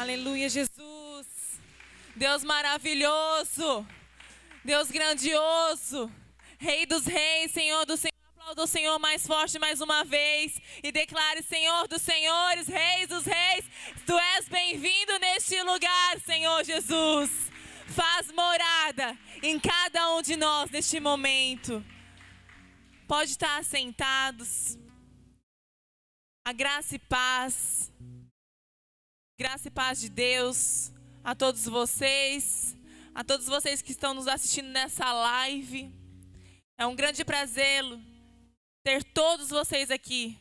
Aleluia, Jesus. Deus maravilhoso. Deus grandioso. Rei dos reis, Senhor do Senhor. Aplauda o Senhor mais forte mais uma vez e declare: Senhor dos senhores, Reis dos reis, tu és bem-vindo neste lugar, Senhor Jesus. Faz morada em cada um de nós neste momento. Pode estar sentados. A graça e paz. Graça e paz de Deus a todos vocês, a todos vocês que estão nos assistindo nessa live. É um grande prazer ter todos vocês aqui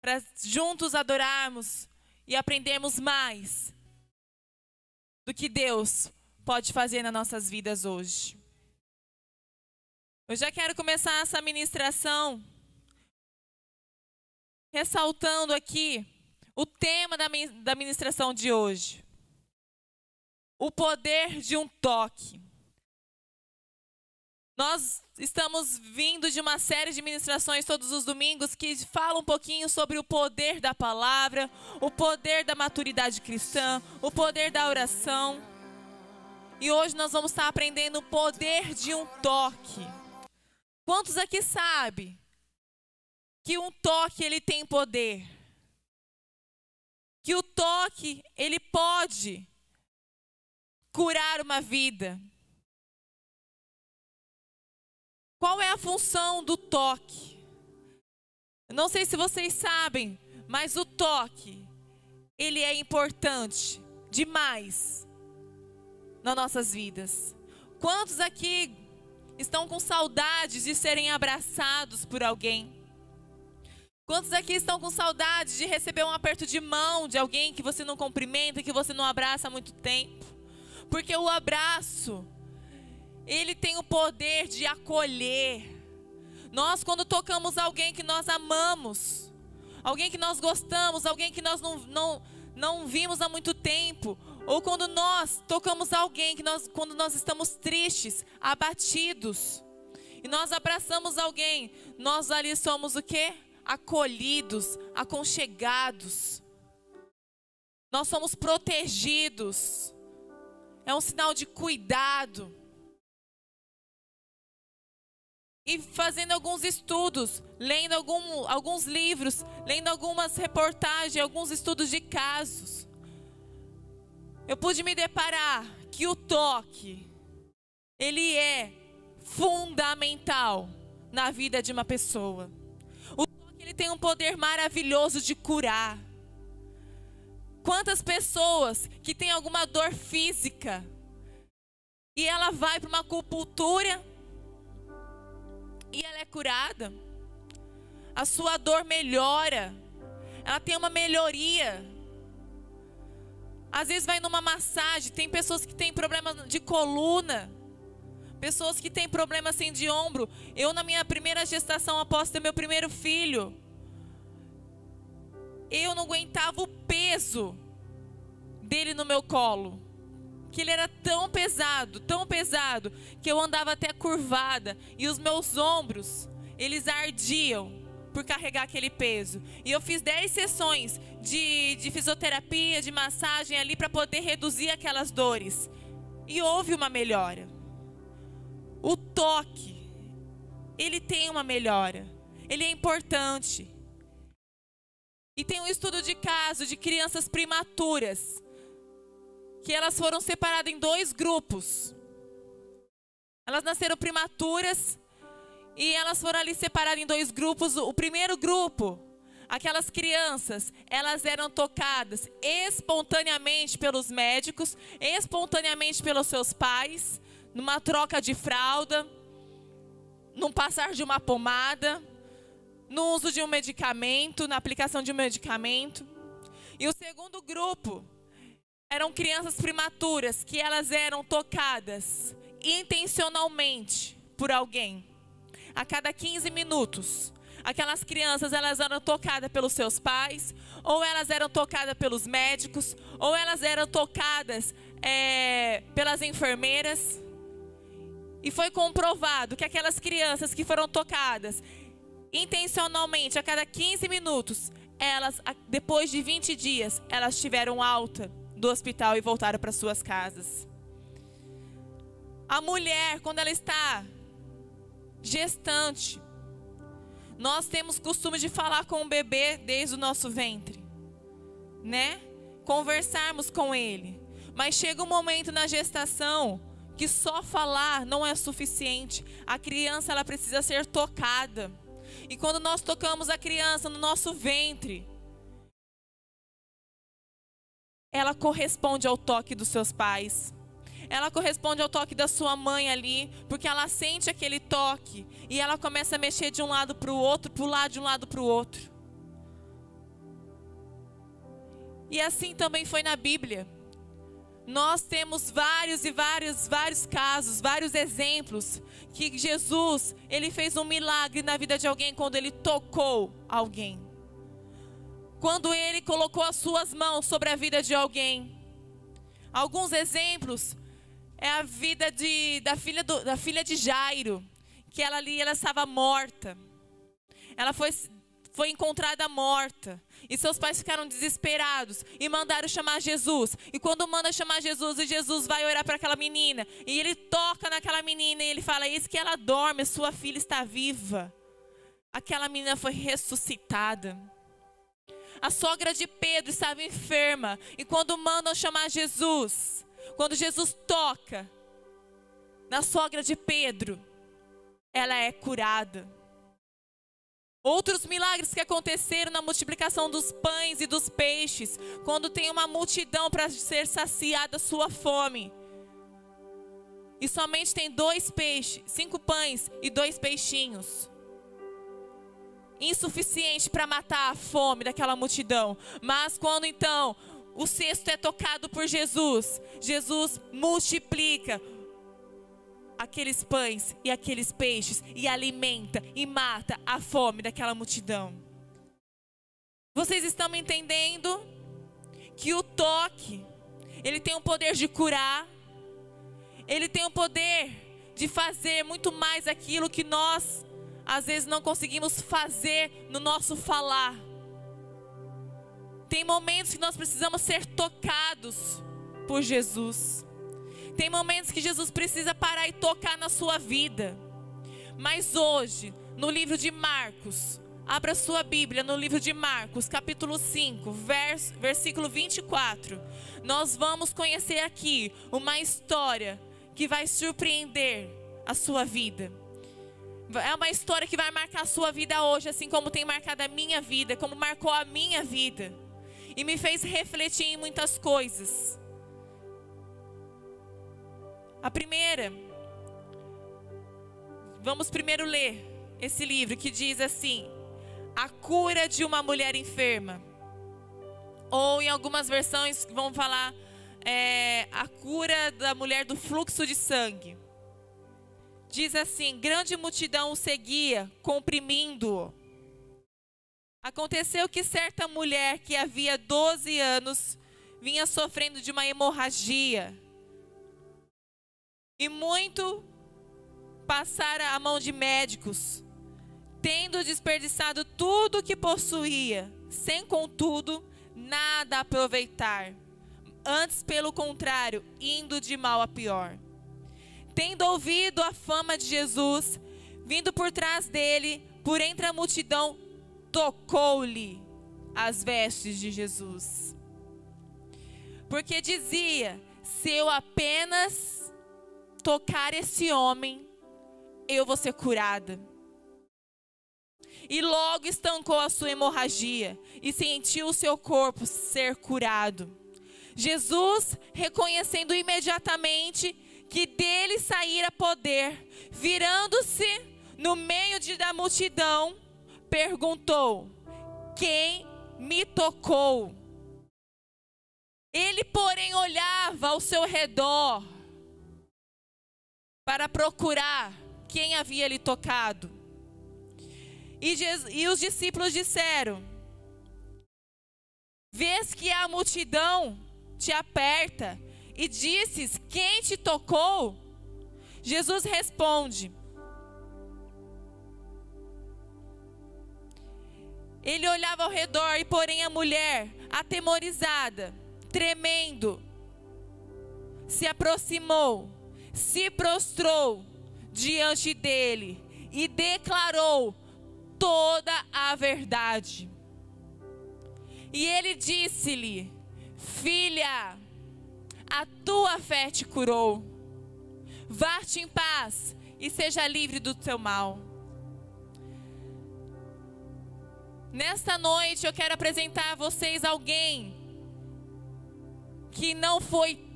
para juntos adorarmos e aprendermos mais do que Deus pode fazer nas nossas vidas hoje. Eu já quero começar essa ministração ressaltando aqui o tema da, da ministração de hoje. O poder de um toque. Nós estamos vindo de uma série de ministrações todos os domingos que falam um pouquinho sobre o poder da palavra, o poder da maturidade cristã, o poder da oração. E hoje nós vamos estar aprendendo o poder de um toque. Quantos aqui sabem que um toque ele tem poder? Que o toque ele pode curar uma vida. Qual é a função do toque? não sei se vocês sabem, mas o toque, ele é importante demais nas nossas vidas. Quantos aqui estão com saudades de serem abraçados por alguém? Quantos aqui estão com saudades de receber um aperto de mão de alguém que você não cumprimenta, que você não abraça há muito tempo? Porque o abraço ele tem o poder de acolher. Nós, quando tocamos alguém que nós amamos, alguém que nós gostamos, alguém que nós não, não, não vimos há muito tempo, ou quando nós tocamos alguém que nós, quando nós estamos tristes, abatidos, e nós abraçamos alguém, nós ali somos o quê? Acolhidos, aconchegados. Nós somos protegidos. É um sinal de cuidado. e fazendo alguns estudos, lendo algum, alguns livros, lendo algumas reportagens, alguns estudos de casos, eu pude me deparar que o toque, ele é fundamental na vida de uma pessoa. Tem um poder maravilhoso de curar. Quantas pessoas que têm alguma dor física e ela vai para uma acupuntura e ela é curada. A sua dor melhora. Ela tem uma melhoria. Às vezes vai numa massagem, tem pessoas que têm problemas de coluna, pessoas que têm problemas assim de ombro. Eu na minha primeira gestação após ter meu primeiro filho, eu não aguentava o peso dele no meu colo que ele era tão pesado, tão pesado, que eu andava até curvada e os meus ombros, eles ardiam por carregar aquele peso. E eu fiz 10 sessões de, de fisioterapia, de massagem ali para poder reduzir aquelas dores. E houve uma melhora. O toque, ele tem uma melhora. Ele é importante. E tem um estudo de caso de crianças primaturas que elas foram separadas em dois grupos. Elas nasceram primaturas e elas foram ali separadas em dois grupos. O primeiro grupo, aquelas crianças, elas eram tocadas espontaneamente pelos médicos, espontaneamente pelos seus pais, numa troca de fralda, num passar de uma pomada, no uso de um medicamento, na aplicação de um medicamento. E o segundo grupo, eram crianças primaturas que elas eram tocadas intencionalmente por alguém. A cada 15 minutos, aquelas crianças elas eram tocadas pelos seus pais, ou elas eram tocadas pelos médicos, ou elas eram tocadas é, pelas enfermeiras. E foi comprovado que aquelas crianças que foram tocadas intencionalmente a cada 15 minutos, elas, depois de 20 dias, elas tiveram alta do hospital e voltaram para suas casas. A mulher, quando ela está gestante, nós temos costume de falar com o bebê desde o nosso ventre, né? Conversarmos com ele. Mas chega um momento na gestação que só falar não é suficiente. A criança ela precisa ser tocada. E quando nós tocamos a criança no nosso ventre, ela corresponde ao toque dos seus pais. Ela corresponde ao toque da sua mãe ali, porque ela sente aquele toque e ela começa a mexer de um lado para o outro, pular de um lado para o outro. E assim também foi na Bíblia. Nós temos vários e vários, vários casos, vários exemplos que Jesus, ele fez um milagre na vida de alguém quando ele tocou alguém. Quando ele colocou as suas mãos sobre a vida de alguém. Alguns exemplos é a vida de, da, filha do, da filha de Jairo, que ela ali ela estava morta. Ela foi, foi encontrada morta. E seus pais ficaram desesperados e mandaram chamar Jesus. E quando manda chamar Jesus, e Jesus vai orar para aquela menina, e ele toca naquela menina e ele fala: Eis que ela dorme, sua filha está viva. Aquela menina foi ressuscitada. A sogra de Pedro estava enferma, e quando mandam chamar Jesus, quando Jesus toca na sogra de Pedro, ela é curada. Outros milagres que aconteceram na multiplicação dos pães e dos peixes, quando tem uma multidão para ser saciada sua fome. E somente tem dois peixes, cinco pães e dois peixinhos. Insuficiente para matar a fome daquela multidão. Mas quando então o cesto é tocado por Jesus, Jesus multiplica aqueles pães e aqueles peixes e alimenta e mata a fome daquela multidão. Vocês estão me entendendo que o toque, ele tem o poder de curar, ele tem o poder de fazer muito mais aquilo que nós às vezes não conseguimos fazer no nosso falar. Tem momentos que nós precisamos ser tocados por Jesus. Tem momentos que Jesus precisa parar e tocar na sua vida. Mas hoje, no livro de Marcos, abra sua Bíblia no livro de Marcos, capítulo 5, vers, versículo 24. Nós vamos conhecer aqui uma história que vai surpreender a sua vida. É uma história que vai marcar a sua vida hoje, assim como tem marcado a minha vida, como marcou a minha vida. E me fez refletir em muitas coisas. A primeira, vamos primeiro ler esse livro que diz assim: A cura de uma mulher enferma. Ou em algumas versões vão falar é, a cura da mulher do fluxo de sangue. Diz assim: grande multidão o seguia, comprimindo-o. Aconteceu que certa mulher que havia 12 anos vinha sofrendo de uma hemorragia e muito passara a mão de médicos, tendo desperdiçado tudo o que possuía, sem contudo nada aproveitar, antes pelo contrário, indo de mal a pior. Tendo ouvido a fama de Jesus, vindo por trás dele, por entre a multidão, tocou-lhe as vestes de Jesus. Porque dizia: se eu apenas tocar esse homem, eu vou ser curada. E logo estancou a sua hemorragia e sentiu o seu corpo ser curado. Jesus, reconhecendo imediatamente que dele saíra poder, virando-se no meio de, da multidão, perguntou: Quem me tocou? Ele, porém, olhava ao seu redor para procurar quem havia lhe tocado. E, Jesus, e os discípulos disseram: Vês que a multidão te aperta e disses: Quem te tocou? Jesus responde: Ele olhava ao redor e, porém, a mulher, atemorizada, tremendo, se aproximou, se prostrou diante dele e declarou toda a verdade. E ele disse-lhe: Filha, a tua fé te curou. Vá-te em paz e seja livre do teu mal. Nesta noite eu quero apresentar a vocês alguém que não foi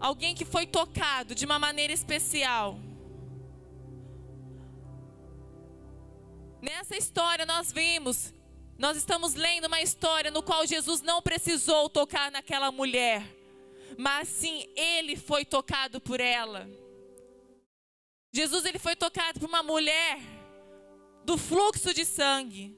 alguém que foi tocado de uma maneira especial. Nessa história nós vimos, nós estamos lendo uma história no qual Jesus não precisou tocar naquela mulher, mas sim ele foi tocado por ela. Jesus ele foi tocado por uma mulher do fluxo de sangue.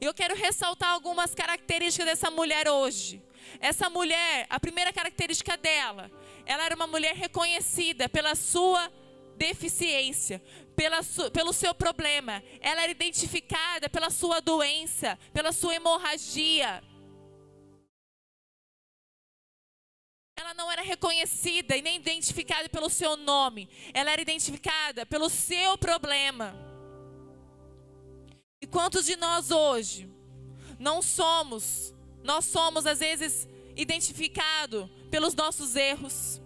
E eu quero ressaltar algumas características dessa mulher hoje. Essa mulher, a primeira característica dela, ela era uma mulher reconhecida pela sua deficiência, pela su, pelo seu problema. Ela era identificada pela sua doença, pela sua hemorragia. Ela não era reconhecida e nem identificada pelo seu nome. Ela era identificada pelo seu problema. E quantos de nós hoje não somos nós somos às vezes identificados pelos nossos erros.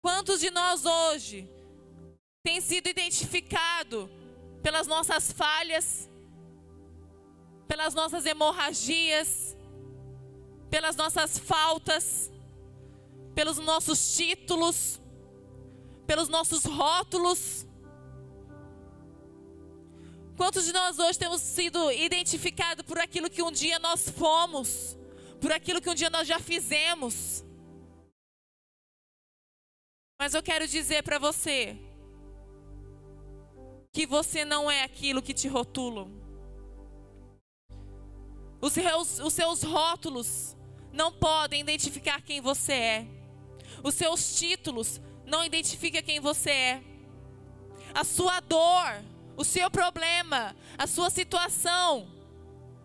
Quantos de nós hoje tem sido identificado pelas nossas falhas, pelas nossas hemorragias, pelas nossas faltas, pelos nossos títulos, pelos nossos rótulos? Quantos de nós hoje temos sido identificados por aquilo que um dia nós fomos, por aquilo que um dia nós já fizemos? Mas eu quero dizer para você que você não é aquilo que te rotulam. Os seus, os seus rótulos não podem identificar quem você é. Os seus títulos não identificam quem você é. A sua dor o seu problema, a sua situação,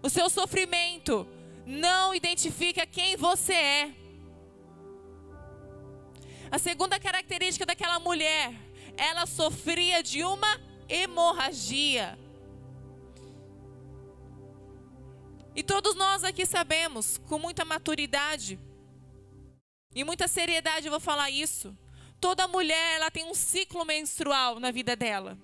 o seu sofrimento, não identifica quem você é. A segunda característica daquela mulher, ela sofria de uma hemorragia. E todos nós aqui sabemos, com muita maturidade e muita seriedade eu vou falar isso. Toda mulher, ela tem um ciclo menstrual na vida dela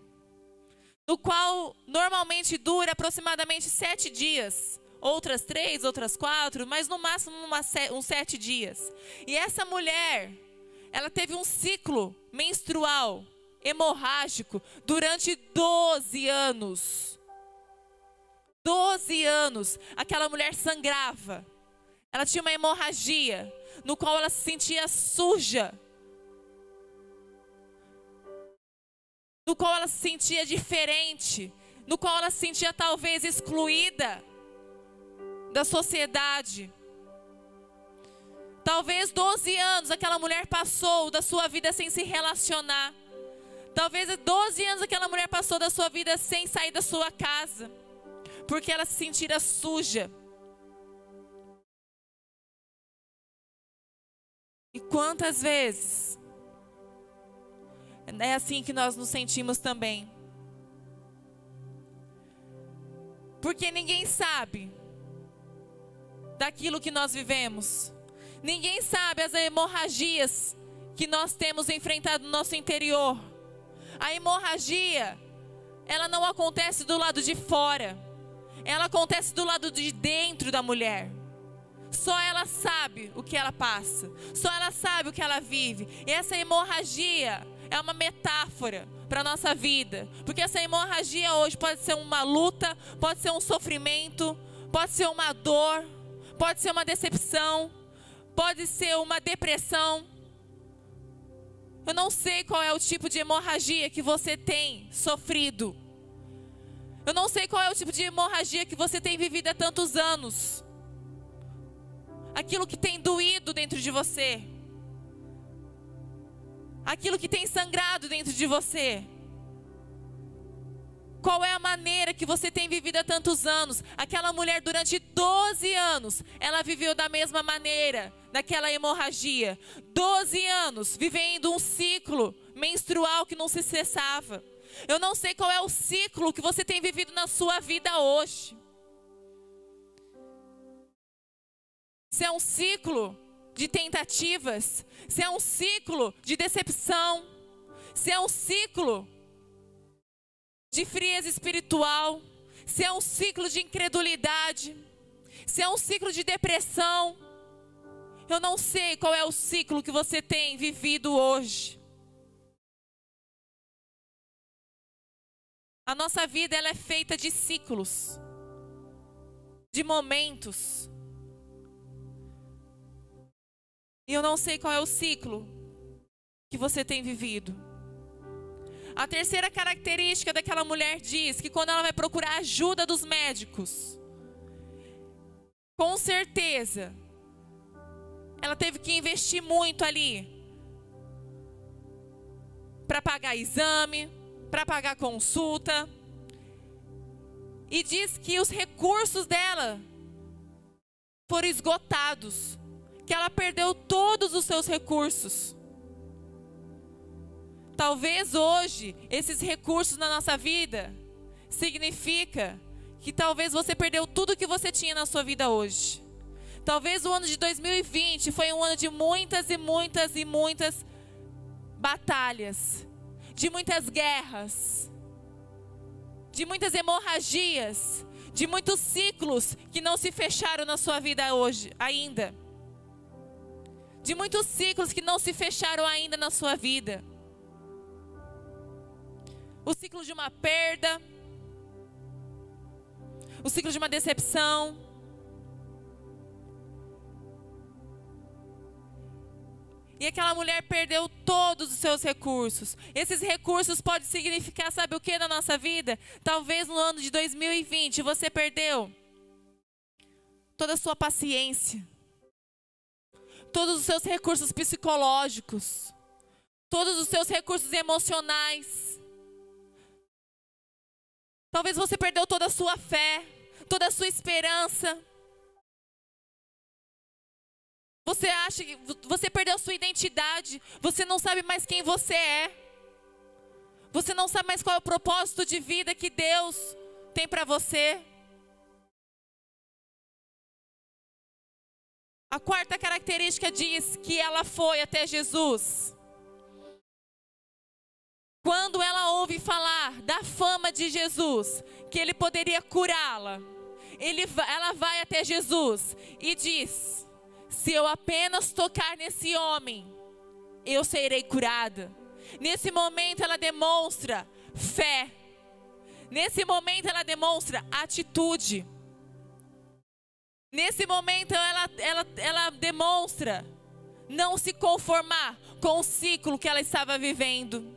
no qual normalmente dura aproximadamente sete dias. Outras três, outras quatro, mas no máximo uma, uns sete dias. E essa mulher, ela teve um ciclo menstrual hemorrágico durante 12 anos. 12 anos, aquela mulher sangrava. Ela tinha uma hemorragia, no qual ela se sentia suja, no qual ela se sentia diferente, no qual ela se sentia talvez excluída da sociedade. Talvez 12 anos aquela mulher passou da sua vida sem se relacionar. Talvez 12 anos aquela mulher passou da sua vida sem sair da sua casa, porque ela se sentira suja. E quantas vezes é assim que nós nos sentimos também. Porque ninguém sabe daquilo que nós vivemos. Ninguém sabe as hemorragias que nós temos enfrentado no nosso interior. A hemorragia, ela não acontece do lado de fora. Ela acontece do lado de dentro da mulher. Só ela sabe o que ela passa. Só ela sabe o que ela vive. E essa hemorragia, é uma metáfora para a nossa vida. Porque essa hemorragia hoje pode ser uma luta, pode ser um sofrimento, pode ser uma dor, pode ser uma decepção, pode ser uma depressão. Eu não sei qual é o tipo de hemorragia que você tem sofrido. Eu não sei qual é o tipo de hemorragia que você tem vivido há tantos anos. Aquilo que tem doído dentro de você aquilo que tem sangrado dentro de você. Qual é a maneira que você tem vivido há tantos anos? Aquela mulher, durante 12 anos, ela viveu da mesma maneira, naquela hemorragia. 12 anos, vivendo um ciclo menstrual que não se cessava. Eu não sei qual é o ciclo que você tem vivido na sua vida hoje. Se é um ciclo de tentativas, se é um ciclo de decepção, se é um ciclo de frieza espiritual, se é um ciclo de incredulidade, se é um ciclo de depressão. Eu não sei qual é o ciclo que você tem vivido hoje. A nossa vida ela é feita de ciclos, de momentos. E eu não sei qual é o ciclo que você tem vivido. A terceira característica daquela mulher diz que quando ela vai procurar ajuda dos médicos, com certeza, ela teve que investir muito ali para pagar exame, para pagar consulta. E diz que os recursos dela foram esgotados, que ela perdeu todos os seus recursos. Talvez hoje esses recursos na nossa vida significa que talvez você perdeu tudo que você tinha na sua vida hoje. Talvez o ano de 2020 foi um ano de muitas e muitas e muitas batalhas, de muitas guerras, de muitas hemorragias, de muitos ciclos que não se fecharam na sua vida hoje ainda. De muitos ciclos que não se fecharam ainda na sua vida o ciclo de uma perda, o ciclo de uma decepção. E aquela mulher perdeu todos os seus recursos. Esses recursos podem significar, sabe o que na nossa vida? Talvez no ano de 2020 você perdeu toda a sua paciência, todos os seus recursos psicológicos, todos os seus recursos emocionais. Talvez você perdeu toda a sua fé, toda a sua esperança. Você acha que você perdeu sua identidade, você não sabe mais quem você é. Você não sabe mais qual é o propósito de vida que Deus tem para você. A quarta característica diz que ela foi até Jesus. Quando ela ouve falar da fama de Jesus, que ele poderia curá-la, ela vai até Jesus e diz: Se eu apenas tocar nesse homem, eu serei curada. Nesse momento ela demonstra fé. Nesse momento ela demonstra atitude. Nesse momento ela, ela, ela demonstra não se conformar com o ciclo que ela estava vivendo.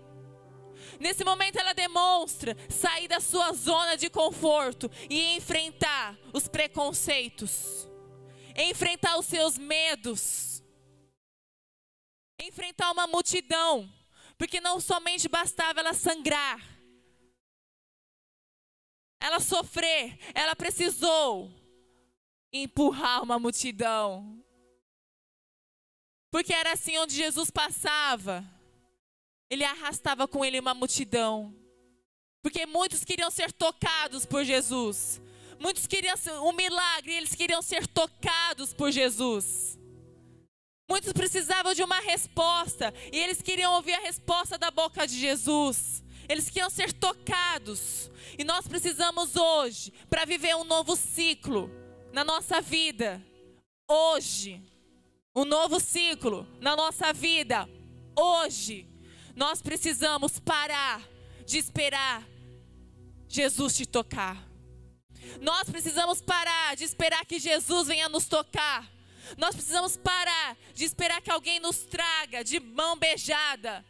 Nesse momento ela demonstra sair da sua zona de conforto e enfrentar os preconceitos, enfrentar os seus medos, enfrentar uma multidão, porque não somente bastava ela sangrar, ela sofrer, ela precisou empurrar uma multidão. Porque era assim onde Jesus passava ele arrastava com ele uma multidão. Porque muitos queriam ser tocados por Jesus. Muitos queriam um milagre, eles queriam ser tocados por Jesus. Muitos precisavam de uma resposta e eles queriam ouvir a resposta da boca de Jesus. Eles queriam ser tocados. E nós precisamos hoje, para viver um novo ciclo na nossa vida, hoje, um novo ciclo na nossa vida, hoje, nós precisamos parar de esperar Jesus te tocar. Nós precisamos parar de esperar que Jesus venha nos tocar. Nós precisamos parar de esperar que alguém nos traga de mão beijada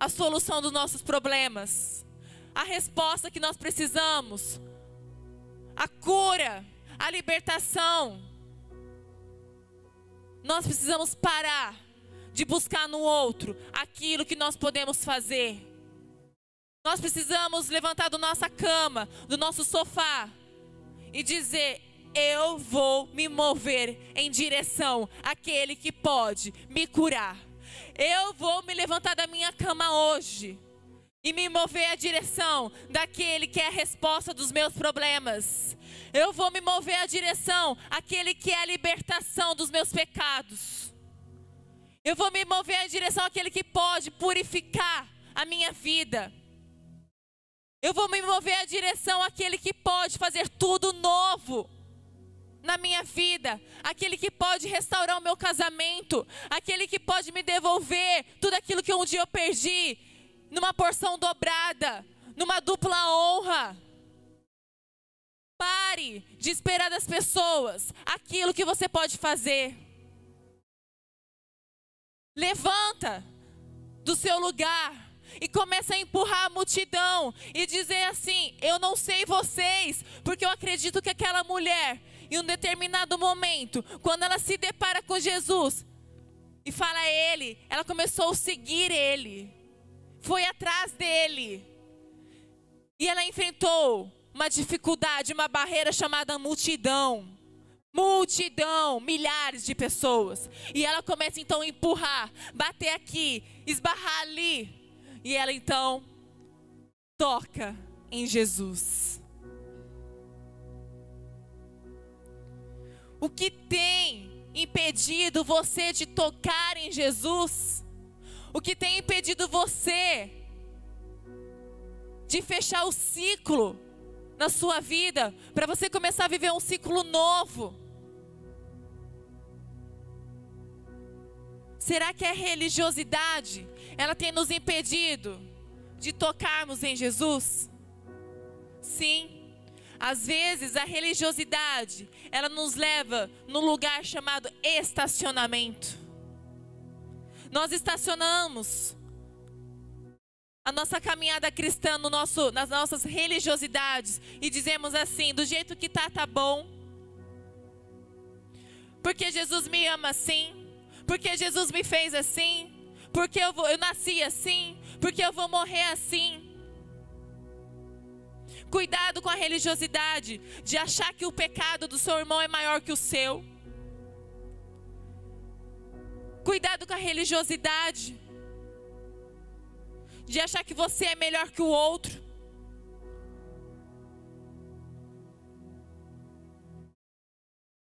a solução dos nossos problemas, a resposta que nós precisamos, a cura, a libertação. Nós precisamos parar de buscar no outro aquilo que nós podemos fazer. Nós precisamos levantar da nossa cama, do nosso sofá e dizer: Eu vou me mover em direção àquele que pode me curar. Eu vou me levantar da minha cama hoje e me mover à direção daquele que é a resposta dos meus problemas. Eu vou me mover à direção àquele que é a libertação dos meus pecados. Eu vou me mover à direção àquele que pode purificar a minha vida. Eu vou me mover à direção àquele que pode fazer tudo novo na minha vida, aquele que pode restaurar o meu casamento, aquele que pode me devolver tudo aquilo que um dia eu perdi, numa porção dobrada, numa dupla honra. Pare de esperar das pessoas aquilo que você pode fazer. Levanta do seu lugar e começa a empurrar a multidão e dizer assim: Eu não sei vocês, porque eu acredito que aquela mulher, em um determinado momento, quando ela se depara com Jesus e fala a ele, ela começou a seguir ele foi atrás dele. E ela enfrentou uma dificuldade, uma barreira chamada multidão. Multidão, milhares de pessoas. E ela começa então a empurrar, bater aqui, esbarrar ali. E ela então toca em Jesus. O que tem impedido você de tocar em Jesus? O que tem impedido você de fechar o ciclo na sua vida, para você começar a viver um ciclo novo? Será que a religiosidade, ela tem nos impedido de tocarmos em Jesus? Sim. Às vezes a religiosidade, ela nos leva num lugar chamado estacionamento. Nós estacionamos a nossa caminhada cristã no nosso, nas nossas religiosidades e dizemos assim: do jeito que tá, tá bom. Porque Jesus me ama assim, porque Jesus me fez assim, porque eu, vou, eu nasci assim, porque eu vou morrer assim. Cuidado com a religiosidade de achar que o pecado do seu irmão é maior que o seu. Cuidado com a religiosidade. De achar que você é melhor que o outro.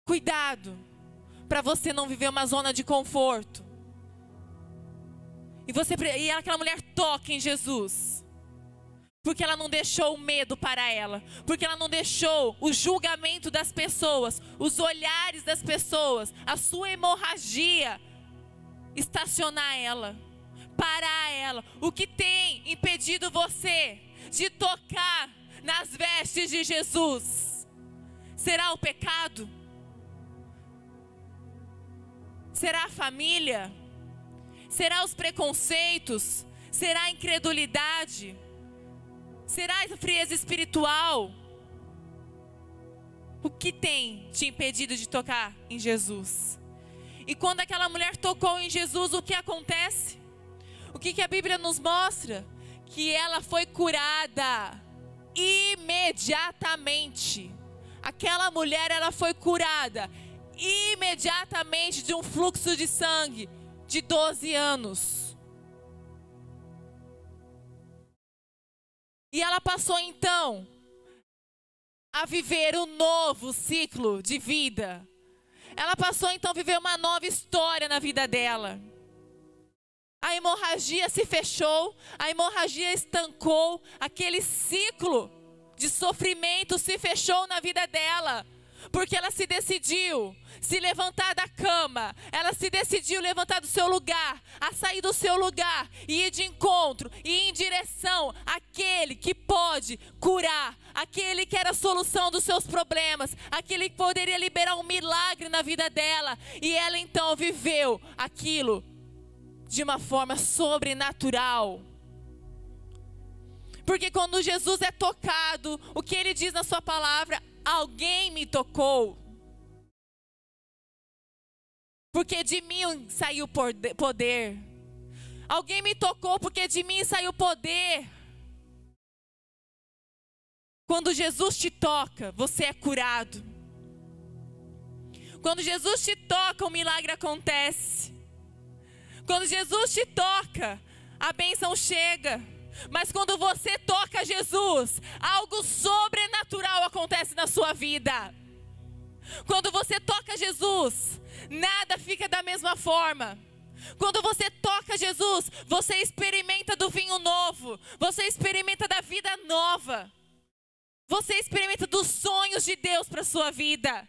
Cuidado para você não viver uma zona de conforto. E você e aquela mulher toca em Jesus. Porque ela não deixou o medo para ela, porque ela não deixou o julgamento das pessoas, os olhares das pessoas, a sua hemorragia estacionar ela, parar ela. O que tem impedido você de tocar nas vestes de Jesus? Será o pecado? Será a família? Será os preconceitos? Será a incredulidade? Será a frieza espiritual? O que tem te impedido de tocar em Jesus? E quando aquela mulher tocou em Jesus, o que acontece? O que, que a Bíblia nos mostra? Que ela foi curada imediatamente. Aquela mulher, ela foi curada imediatamente de um fluxo de sangue de 12 anos. E ela passou então a viver um novo ciclo de vida. Ela passou então a viver uma nova história na vida dela. A hemorragia se fechou, a hemorragia estancou, aquele ciclo de sofrimento se fechou na vida dela, porque ela se decidiu se levantar da cama, ela se decidiu levantar do seu lugar, a sair do seu lugar e ir de encontro e ir em direção àquele que pode curar, aquele que era a solução dos seus problemas, aquele que poderia liberar um milagre na vida dela. E ela então viveu aquilo de uma forma sobrenatural. Porque quando Jesus é tocado, o que ele diz na sua palavra? Alguém me tocou. Porque de mim saiu poder. Alguém me tocou porque de mim saiu poder. Quando Jesus te toca, você é curado. Quando Jesus te toca, o milagre acontece. Quando Jesus te toca, a bênção chega. Mas quando você toca Jesus, algo sobrenatural acontece na sua vida. Quando você toca Jesus, nada fica da mesma forma. Quando você toca Jesus, você experimenta do vinho novo, você experimenta da vida nova. Você experimenta dos sonhos de Deus para sua vida.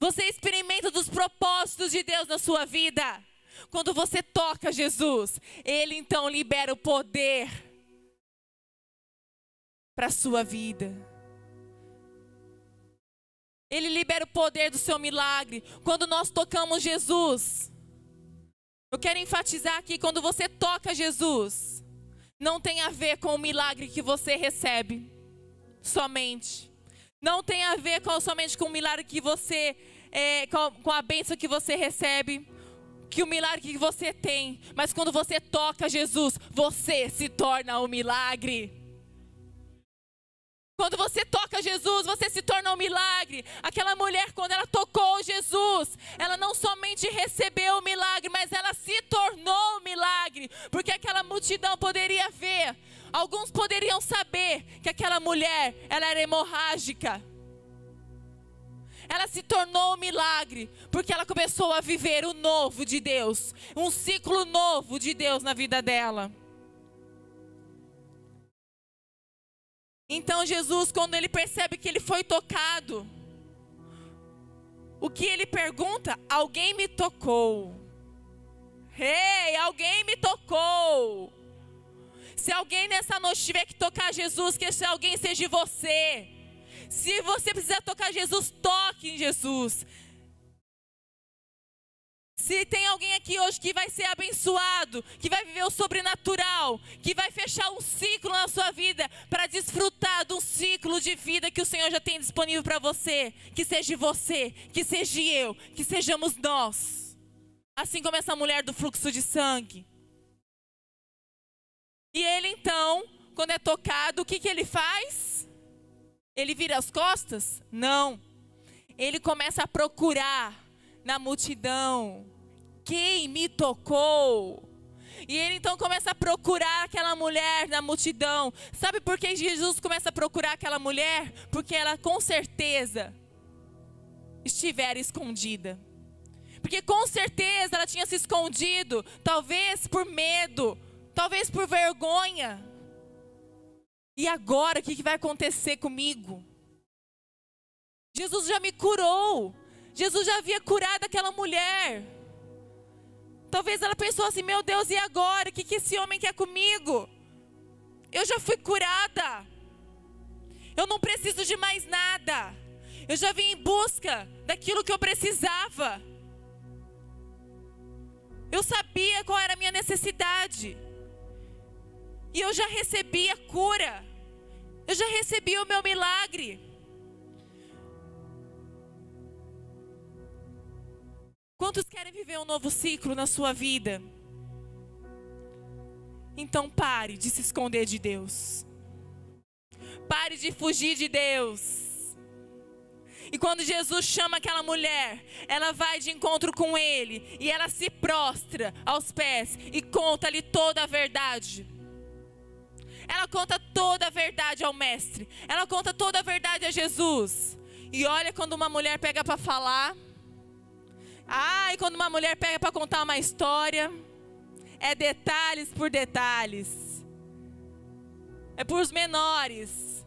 Você experimenta dos propósitos de Deus na sua vida. Quando você toca Jesus, ele então libera o poder para a sua vida. Ele libera o poder do seu milagre. Quando nós tocamos Jesus, eu quero enfatizar aqui: quando você toca Jesus, não tem a ver com o milagre que você recebe, somente. Não tem a ver com, somente com o milagre que você, é, com, com a bênção que você recebe, que o milagre que você tem. Mas quando você toca Jesus, você se torna o milagre. Quando você toca Jesus, você se torna um milagre. Aquela mulher, quando ela tocou Jesus, ela não somente recebeu o milagre, mas ela se tornou um milagre. Porque aquela multidão poderia ver, alguns poderiam saber que aquela mulher, ela era hemorrágica. Ela se tornou um milagre, porque ela começou a viver o novo de Deus, um ciclo novo de Deus na vida dela. Então Jesus, quando ele percebe que ele foi tocado, o que ele pergunta? Alguém me tocou. Ei, hey, alguém me tocou. Se alguém nessa noite tiver que tocar Jesus, que esse alguém seja você. Se você precisar tocar Jesus, toque em Jesus. Se tem alguém aqui hoje que vai ser abençoado, que vai viver o sobrenatural, que vai fechar um ciclo na sua vida para desfrutar de um ciclo de vida que o Senhor já tem disponível para você, que seja você, que seja eu, que sejamos nós. Assim como essa mulher do fluxo de sangue. E ele então, quando é tocado, o que, que ele faz? Ele vira as costas? Não. Ele começa a procurar na multidão quem me tocou? E ele então começa a procurar aquela mulher na multidão. Sabe por que Jesus começa a procurar aquela mulher? Porque ela com certeza estivera escondida. Porque com certeza ela tinha se escondido, talvez por medo, talvez por vergonha. E agora o que vai acontecer comigo? Jesus já me curou. Jesus já havia curado aquela mulher. Talvez ela pensou assim: meu Deus, e agora? O que, que esse homem quer comigo? Eu já fui curada. Eu não preciso de mais nada. Eu já vim em busca daquilo que eu precisava. Eu sabia qual era a minha necessidade. E eu já recebi a cura. Eu já recebi o meu milagre. Quantos querem viver um novo ciclo na sua vida? Então pare de se esconder de Deus. Pare de fugir de Deus. E quando Jesus chama aquela mulher, ela vai de encontro com ele e ela se prostra aos pés e conta-lhe toda a verdade. Ela conta toda a verdade ao mestre. Ela conta toda a verdade a Jesus. E olha quando uma mulher pega para falar, ah, e quando uma mulher pega para contar uma história, é detalhes por detalhes. É por os menores.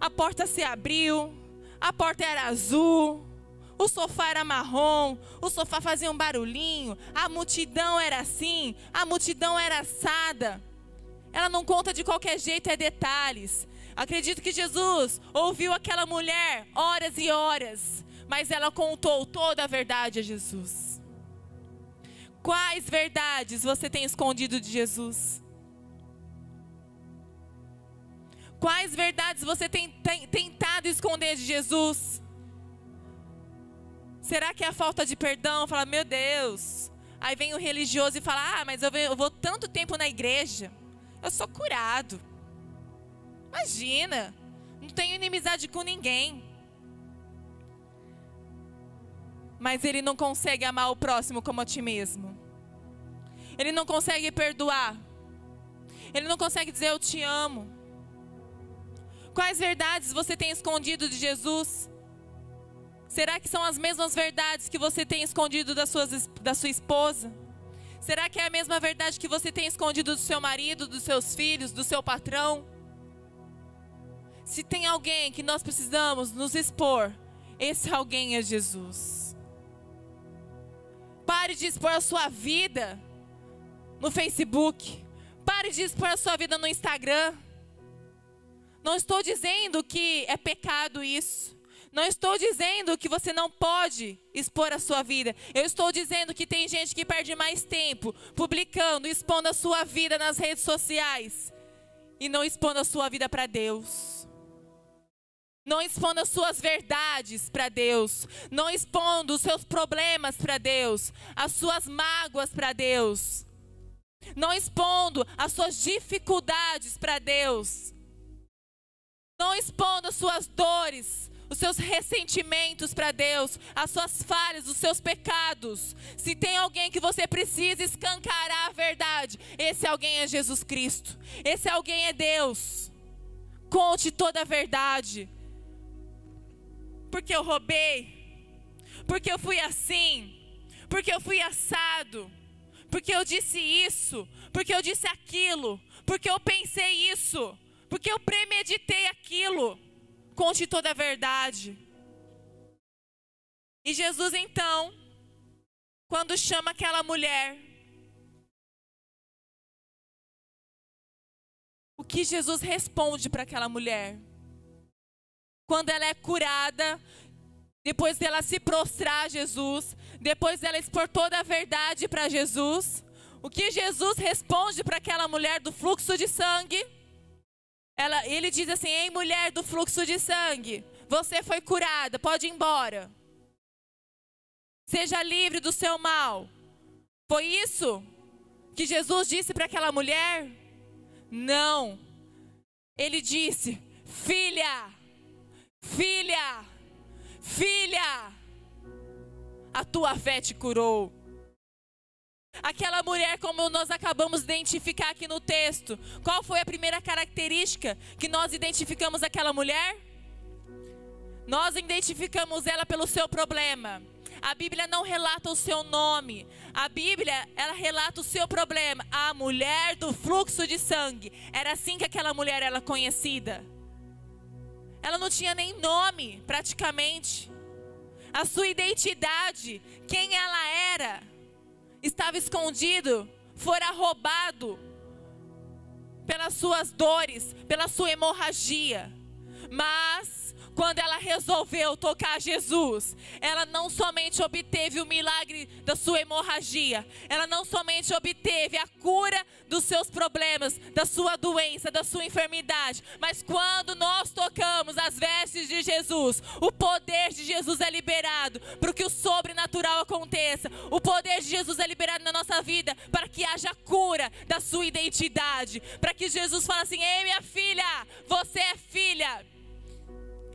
A porta se abriu, a porta era azul, o sofá era marrom, o sofá fazia um barulhinho, a multidão era assim, a multidão era assada. Ela não conta de qualquer jeito, é detalhes. Acredito que Jesus ouviu aquela mulher horas e horas mas ela contou toda a verdade a Jesus. Quais verdades você tem escondido de Jesus? Quais verdades você tem, tem tentado esconder de Jesus? Será que é a falta de perdão? Fala, meu Deus. Aí vem o religioso e fala: Ah, mas eu, eu vou tanto tempo na igreja. Eu sou curado. Imagina. Não tenho inimizade com ninguém. Mas ele não consegue amar o próximo como a ti mesmo. Ele não consegue perdoar. Ele não consegue dizer eu te amo. Quais verdades você tem escondido de Jesus? Será que são as mesmas verdades que você tem escondido da sua, da sua esposa? Será que é a mesma verdade que você tem escondido do seu marido, dos seus filhos, do seu patrão? Se tem alguém que nós precisamos nos expor, esse alguém é Jesus. Pare de expor a sua vida no Facebook. Pare de expor a sua vida no Instagram. Não estou dizendo que é pecado isso. Não estou dizendo que você não pode expor a sua vida. Eu estou dizendo que tem gente que perde mais tempo publicando, expondo a sua vida nas redes sociais e não expondo a sua vida para Deus. Não expondo as suas verdades para Deus, não expondo os seus problemas para Deus, as suas mágoas para Deus, não expondo as suas dificuldades para Deus, não expondo as suas dores, os seus ressentimentos para Deus, as suas falhas, os seus pecados. Se tem alguém que você precisa escancarar a verdade, esse alguém é Jesus Cristo. Esse alguém é Deus. Conte toda a verdade. Porque eu roubei. Porque eu fui assim. Porque eu fui assado. Porque eu disse isso. Porque eu disse aquilo. Porque eu pensei isso. Porque eu premeditei aquilo conte toda a verdade. E Jesus então, quando chama aquela mulher, o que Jesus responde para aquela mulher? Quando ela é curada, depois dela se prostrar a Jesus, depois dela expor toda a verdade para Jesus, o que Jesus responde para aquela mulher do fluxo de sangue? Ela, ele diz assim: Ei, mulher do fluxo de sangue, você foi curada, pode ir embora. Seja livre do seu mal. Foi isso que Jesus disse para aquela mulher? Não. Ele disse: Filha, filha, filha, a tua fé te curou. Aquela mulher, como nós acabamos de identificar aqui no texto, qual foi a primeira característica que nós identificamos aquela mulher? Nós identificamos ela pelo seu problema. A Bíblia não relata o seu nome. A Bíblia, ela relata o seu problema. A mulher do fluxo de sangue. Era assim que aquela mulher era conhecida. Ela não tinha nem nome, praticamente. A sua identidade, quem ela era estava escondido, fora roubado pelas suas dores, pela sua hemorragia. Mas quando ela resolveu tocar Jesus, ela não somente obteve o milagre da sua hemorragia, ela não somente obteve a cura dos seus problemas, da sua doença, da sua enfermidade, mas quando nós tocamos as vestes de Jesus, o poder de Jesus é liberado para que o sobrenatural aconteça. O poder de Jesus é liberado na nossa vida para que haja cura da sua identidade, para que Jesus fale assim: "Ei, minha filha, você é filha".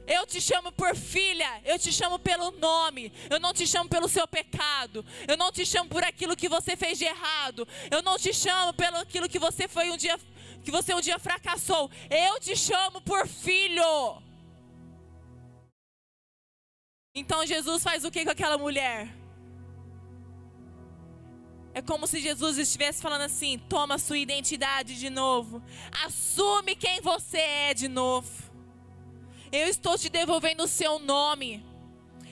Eu te chamo por filha, eu te chamo pelo nome, eu não te chamo pelo seu pecado, eu não te chamo por aquilo que você fez de errado, eu não te chamo pelo aquilo que você foi um dia que você um dia fracassou. Eu te chamo por filho. Então Jesus faz o que com aquela mulher? É como se Jesus estivesse falando assim: toma sua identidade de novo, assume quem você é de novo. Eu estou te devolvendo o seu nome.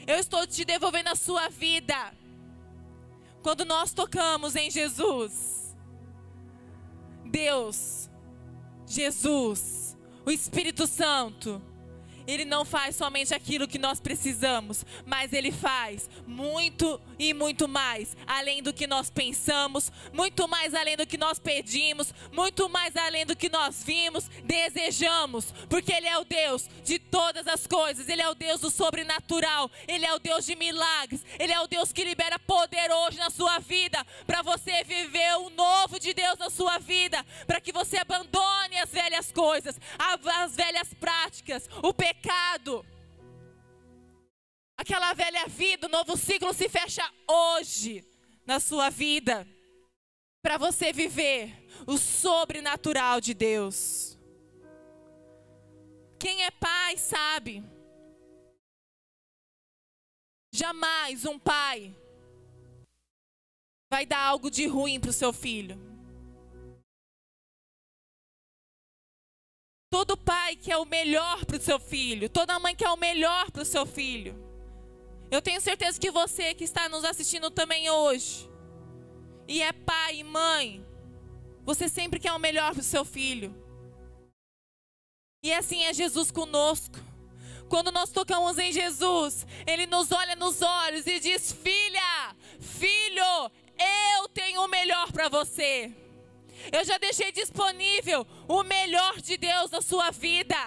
Eu estou te devolvendo a sua vida. Quando nós tocamos em Jesus, Deus, Jesus, o Espírito Santo, ele não faz somente aquilo que nós precisamos, mas Ele faz muito e muito mais, além do que nós pensamos, muito mais além do que nós pedimos, muito mais além do que nós vimos, desejamos, porque Ele é o Deus de todas as coisas, Ele é o Deus do sobrenatural, Ele é o Deus de milagres, Ele é o Deus que libera poder hoje na sua vida, para você viver o novo de Deus na sua vida, para que você abandone as velhas coisas, as velhas práticas, o pecado. Aquela velha vida, o novo ciclo se fecha hoje na sua vida para você viver o sobrenatural de Deus. Quem é pai sabe. Jamais um pai vai dar algo de ruim para o seu filho. Todo pai quer o melhor para o seu filho, toda mãe quer o melhor para o seu filho. Eu tenho certeza que você que está nos assistindo também hoje, e é pai e mãe, você sempre quer o melhor para o seu filho. E assim é Jesus conosco. Quando nós tocamos em Jesus, Ele nos olha nos olhos e diz: Filha, filho, eu tenho o melhor para você. Eu já deixei disponível o melhor de Deus na sua vida.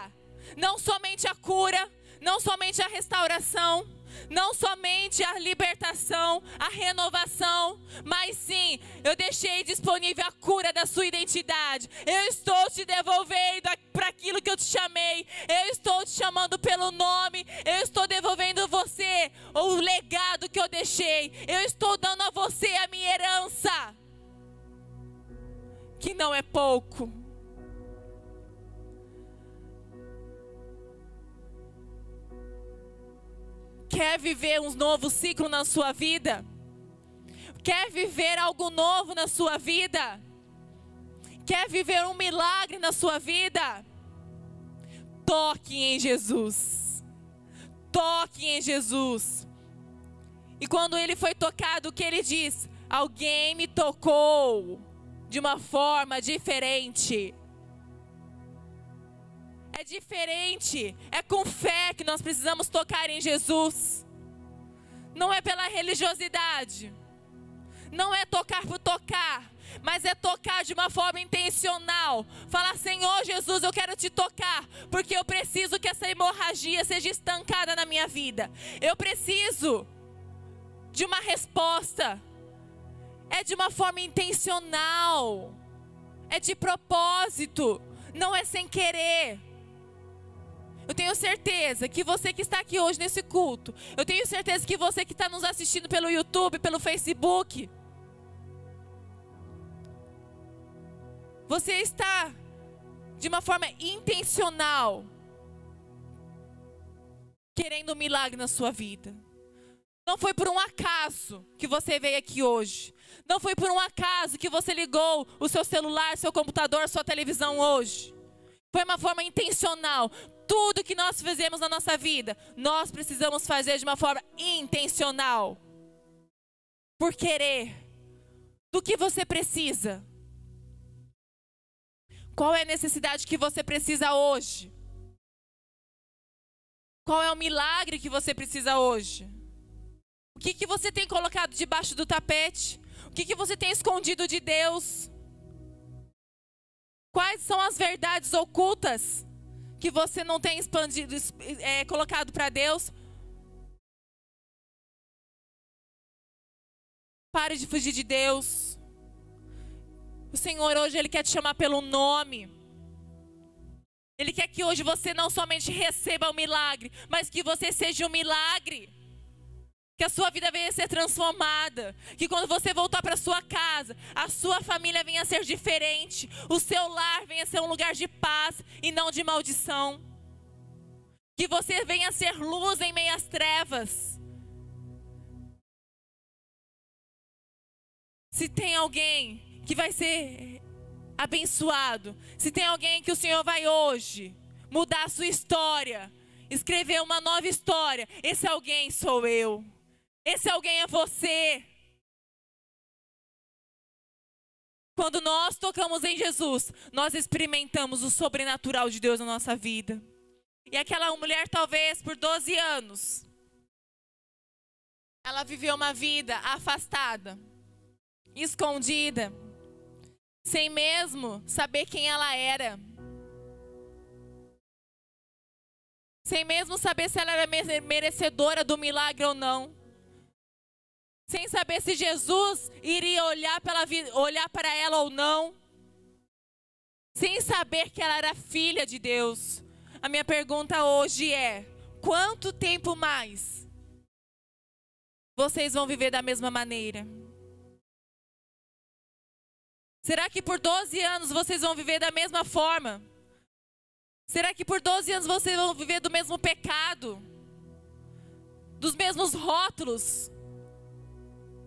Não somente a cura, não somente a restauração, não somente a libertação, a renovação, mas sim, eu deixei disponível a cura da sua identidade. Eu estou te devolvendo para aquilo que eu te chamei. Eu estou te chamando pelo nome. Eu estou devolvendo você o legado que eu deixei. Eu estou dando a você a minha herança. Que não é pouco. Quer viver um novo ciclo na sua vida? Quer viver algo novo na sua vida? Quer viver um milagre na sua vida? Toque em Jesus. Toque em Jesus. E quando ele foi tocado, o que ele diz? Alguém me tocou de uma forma diferente. É diferente. É com fé que nós precisamos tocar em Jesus. Não é pela religiosidade. Não é tocar por tocar. Mas é tocar de uma forma intencional. Falar, Senhor Jesus, eu quero te tocar. Porque eu preciso que essa hemorragia seja estancada na minha vida. Eu preciso de uma resposta. É de uma forma intencional. É de propósito. Não é sem querer. Eu tenho certeza que você que está aqui hoje nesse culto, eu tenho certeza que você que está nos assistindo pelo YouTube, pelo Facebook, você está de uma forma intencional querendo um milagre na sua vida. Não foi por um acaso que você veio aqui hoje. Não foi por um acaso que você ligou o seu celular, seu computador, sua televisão hoje. Foi uma forma intencional. Tudo que nós fizemos na nossa vida, nós precisamos fazer de uma forma intencional. Por querer. Do que você precisa? Qual é a necessidade que você precisa hoje? Qual é o milagre que você precisa hoje? O que, que você tem colocado debaixo do tapete? O que, que você tem escondido de Deus? Quais são as verdades ocultas que você não tem expandido, é, colocado para Deus? Pare de fugir de Deus. O Senhor hoje ele quer te chamar pelo nome. Ele quer que hoje você não somente receba o milagre, mas que você seja um milagre. Que a sua vida venha a ser transformada. Que quando você voltar para sua casa, a sua família venha a ser diferente. O seu lar venha a ser um lugar de paz e não de maldição. Que você venha a ser luz em meio às trevas. Se tem alguém que vai ser abençoado, se tem alguém que o Senhor vai hoje mudar a sua história, escrever uma nova história, esse alguém sou eu. Esse alguém é você. Quando nós tocamos em Jesus, nós experimentamos o sobrenatural de Deus na nossa vida. E aquela mulher, talvez por 12 anos, ela viveu uma vida afastada, escondida, sem mesmo saber quem ela era. Sem mesmo saber se ela era merecedora do milagre ou não sem saber se Jesus iria olhar, pela, olhar para ela ou não. sem saber que ela era filha de Deus. A minha pergunta hoje é: quanto tempo mais vocês vão viver da mesma maneira? Será que por 12 anos vocês vão viver da mesma forma? Será que por 12 anos vocês vão viver do mesmo pecado? Dos mesmos rótulos?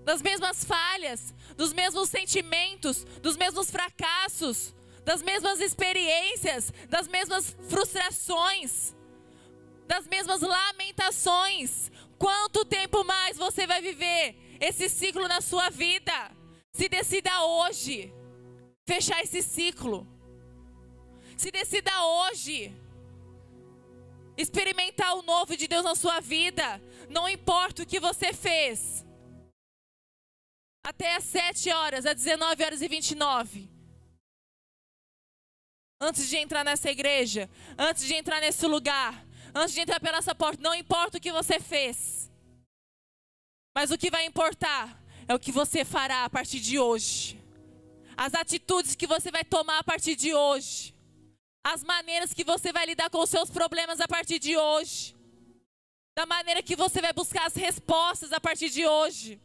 Das mesmas falhas? Dos mesmos sentimentos? Dos mesmos fracassos? Das mesmas experiências? Das mesmas frustrações? Das mesmas lamentações? Quanto tempo mais você vai viver esse ciclo na sua vida? Se decida hoje fechar esse ciclo. Se decida hoje experimentar o novo de Deus na sua vida. Não importa o que você fez. Até às 7 horas, às 19 horas e 29. Antes de entrar nessa igreja, antes de entrar nesse lugar, antes de entrar pela essa porta, não importa o que você fez. Mas o que vai importar é o que você fará a partir de hoje as atitudes que você vai tomar a partir de hoje, as maneiras que você vai lidar com os seus problemas a partir de hoje, da maneira que você vai buscar as respostas a partir de hoje.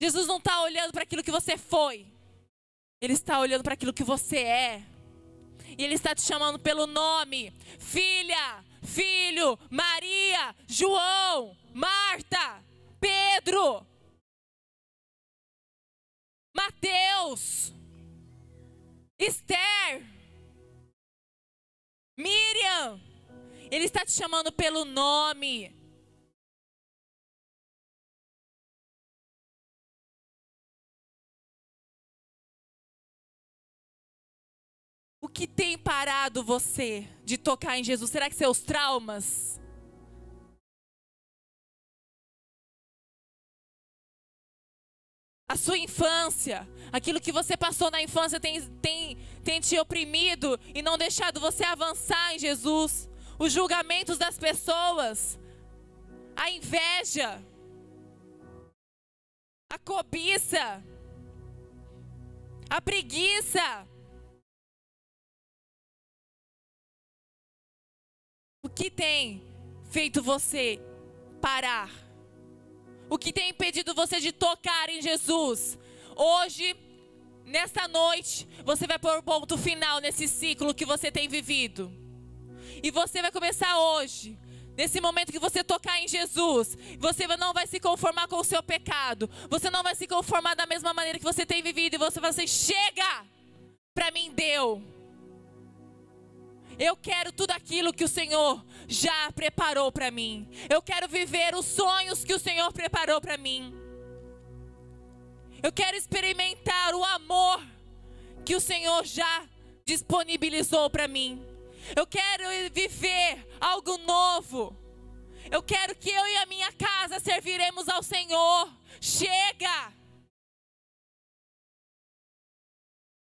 Jesus não está olhando para aquilo que você foi, Ele está olhando para aquilo que você é. E Ele está te chamando pelo nome: filha, filho, Maria, João, Marta, Pedro. Mateus, Esther, Miriam. Ele está te chamando pelo nome. Que tem parado você de tocar em Jesus? Será que seus traumas? a sua infância, aquilo que você passou na infância tem, tem, tem te oprimido e não deixado você avançar em Jesus. Os julgamentos das pessoas, a inveja, a cobiça, a preguiça. O que tem feito você parar? O que tem impedido você de tocar em Jesus? Hoje, nesta noite, você vai pôr ponto final nesse ciclo que você tem vivido. E você vai começar hoje Nesse momento que você tocar em Jesus, você não vai se conformar com o seu pecado. Você não vai se conformar da mesma maneira que você tem vivido. E você vai dizer: chega! Para mim deu. Eu quero tudo aquilo que o Senhor já preparou para mim. Eu quero viver os sonhos que o Senhor preparou para mim. Eu quero experimentar o amor que o Senhor já disponibilizou para mim. Eu quero viver algo novo. Eu quero que eu e a minha casa serviremos ao Senhor. Chega!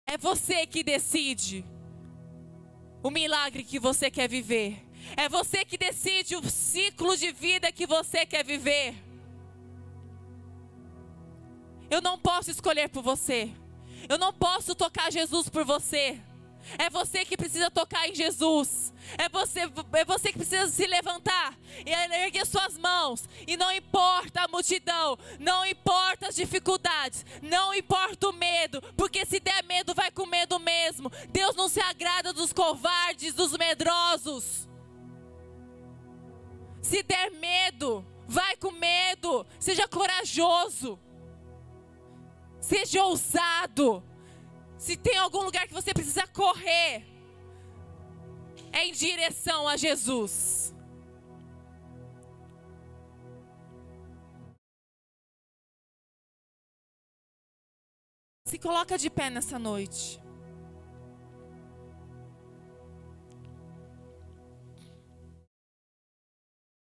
É você que decide o milagre que você quer viver. É você que decide o ciclo de vida que você quer viver. Eu não posso escolher por você. Eu não posso tocar Jesus por você. É você que precisa tocar em Jesus. É você, é você que precisa se levantar e erguer suas mãos. E não importa a multidão, não importa as dificuldades, não importa o medo, porque se der medo, vai com medo mesmo. Deus não se agrada dos covardes, dos medrosos. Se der medo, vai com medo. Seja corajoso. Seja ousado. Se tem algum lugar que você precisa correr, é em direção a Jesus. Se coloca de pé nessa noite.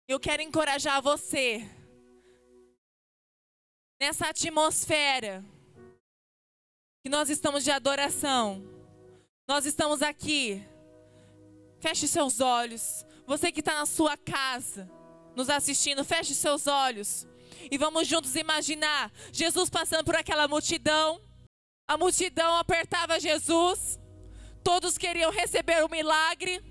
Eu quero encorajar você nessa atmosfera que nós estamos de adoração. Nós estamos aqui. Feche seus olhos. Você que está na sua casa, nos assistindo, feche seus olhos. E vamos juntos imaginar Jesus passando por aquela multidão. A multidão apertava Jesus, todos queriam receber o um milagre,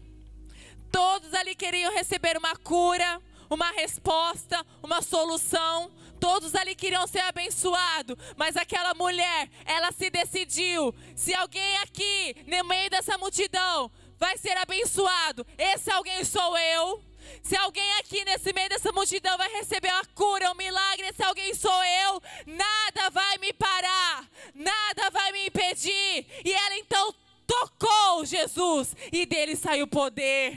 todos ali queriam receber uma cura, uma resposta, uma solução. Todos ali queriam ser abençoados, mas aquela mulher, ela se decidiu: se alguém aqui, no meio dessa multidão, vai ser abençoado, esse alguém sou eu. Se alguém aqui nesse meio dessa multidão vai receber a cura, um milagre, esse alguém sou eu, nada vai me parar, nada vai me impedir. E ela então tocou Jesus e dele saiu poder.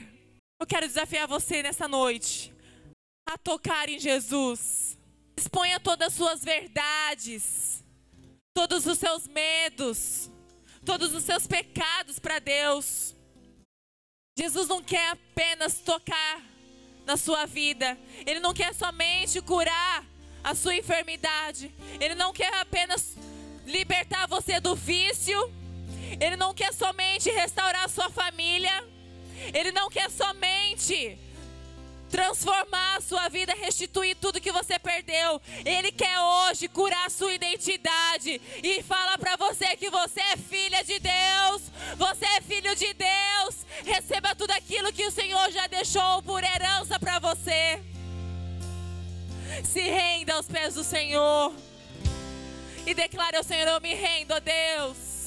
Eu quero desafiar você nessa noite a tocar em Jesus. Exponha todas as suas verdades, todos os seus medos, todos os seus pecados para Deus. Jesus não quer apenas tocar na sua vida, Ele não quer somente curar a sua enfermidade, Ele não quer apenas libertar você do vício, Ele não quer somente restaurar a sua família, Ele não quer somente transformar a sua vida, restituir tudo que você perdeu. Ele quer hoje curar a sua identidade e fala para você que você é filha de Deus, você é filho de Deus. Receba tudo aquilo que o Senhor já deixou por herança para você. Se renda aos pés do Senhor e declare ao Senhor: Eu me rendo Deus.